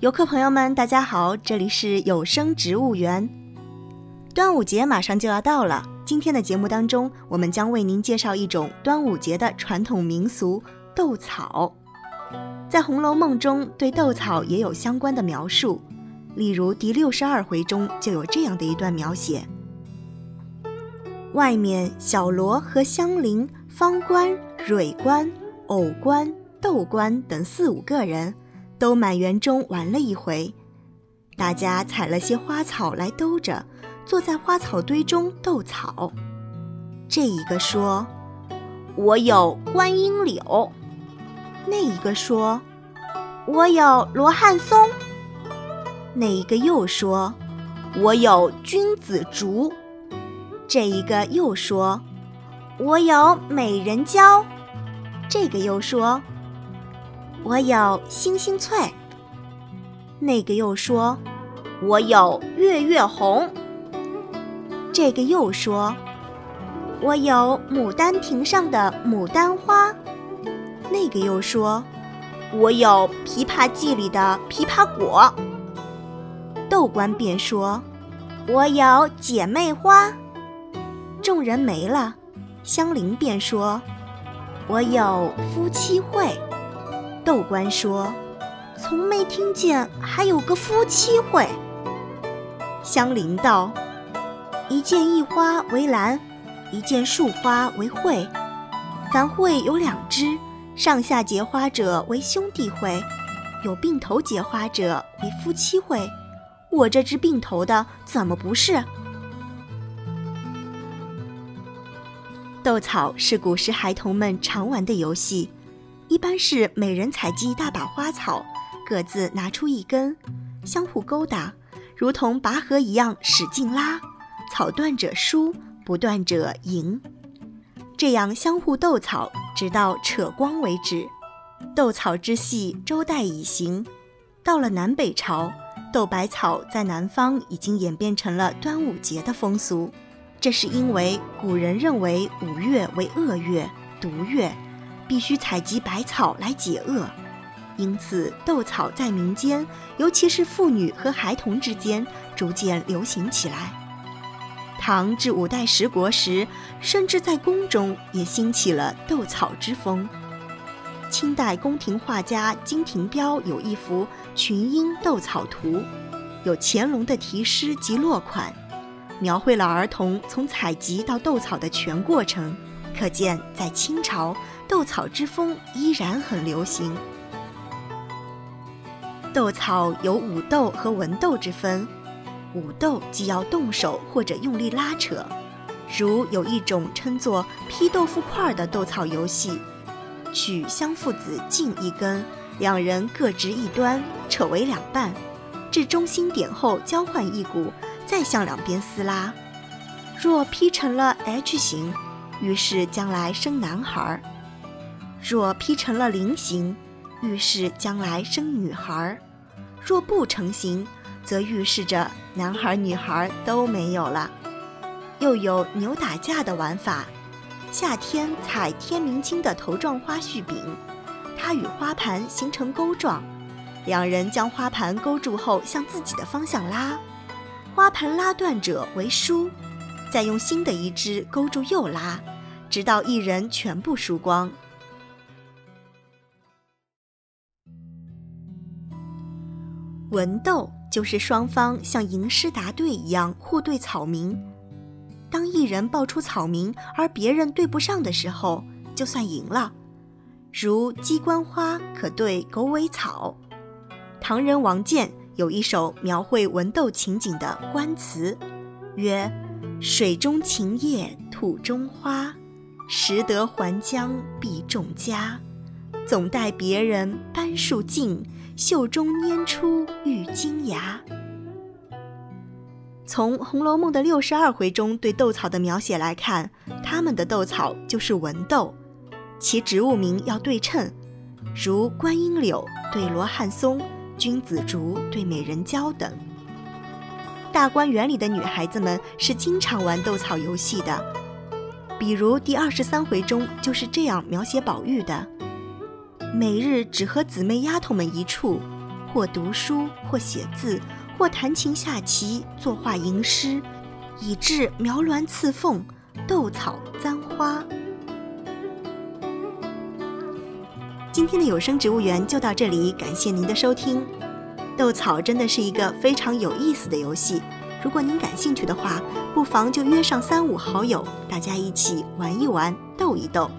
游客朋友们，大家好，这里是有声植物园。端午节马上就要到了，今天的节目当中，我们将为您介绍一种端午节的传统民俗——斗草。在《红楼梦》中，对斗草也有相关的描述，例如第六十二回中就有这样的一段描写：外面小罗和香菱、方官、蕊官、藕官、豆官等四五个人。都满园中玩了一回，大家采了些花草来兜着，坐在花草堆中斗草。这一个说：“我有观音柳。”那一个说：“我有罗汉松。”那一个又说：“我有君子竹。”这一个又说：“我有美人蕉。”这个又说。我有星星翠，那个又说：“我有月月红。”这个又说：“我有牡丹亭上的牡丹花。”那个又说：“我有枇杷记里的枇杷果。”豆官便说：“我有姐妹花。”众人没了，香菱便说：“我有夫妻会。”豆官说：“从没听见还有个夫妻会。”香菱道：“一件异花为兰，一件树花为蕙。凡蕙有两枝，上下结花者为兄弟会，有并头结花者为夫妻会。我这只并头的怎么不是？”斗草是古时孩童们常玩的游戏。一般是每人采集一大把花草，各自拿出一根，相互勾搭，如同拔河一样使劲拉，草断者输，不断者赢。这样相互斗草，直到扯光为止。斗草之戏，周代已行。到了南北朝，斗百草在南方已经演变成了端午节的风俗。这是因为古人认为五月为恶月、毒月。必须采集百草来解厄，因此斗草在民间，尤其是妇女和孩童之间逐渐流行起来。唐至五代十国时，甚至在宫中也兴起了斗草之风。清代宫廷画家金廷标有一幅《群英斗草图》，有乾隆的题诗及落款，描绘了儿童从采集到斗草的全过程。可见，在清朝，斗草之风依然很流行。斗草有武斗和文斗之分，武斗既要动手或者用力拉扯，如有一种称作劈豆腐块的斗草游戏，取香父子茎一根，两人各执一端，扯为两半，至中心点后交换一股，再向两边撕拉。若劈成了 H 形。于是将来生男孩，若劈成了菱形，预示将来生女孩；若不成形，则预示着男孩女孩都没有了。又有牛打架的玩法，夏天采天明青的头状花絮柄，它与花盘形成钩状，两人将花盘勾住后向自己的方向拉，花盘拉断者为输。再用新的一支勾住又拉，直到一人全部输光。文斗就是双方像吟诗答对一样互对草名，当一人报出草名而别人对不上的时候，就算赢了。如鸡冠花可对狗尾草。唐人王建有一首描绘文斗情景的官词，曰。水中晴叶土中花，识得还将必种家。总待别人搬树尽，袖中拈出玉金牙。从《红楼梦》的六十二回中对斗草的描写来看，他们的斗草就是文斗，其植物名要对称，如观音柳对罗汉松，君子竹对美人蕉等。大观园里的女孩子们是经常玩斗草游戏的，比如第二十三回中就是这样描写宝玉的：每日只和姊妹丫头们一处，或读书，或写字，或弹琴下棋，作画吟诗，以致描鸾刺凤，斗草簪花。今天的有声植物园就到这里，感谢您的收听。斗草真的是一个非常有意思的游戏，如果您感兴趣的话，不妨就约上三五好友，大家一起玩一玩，斗一斗。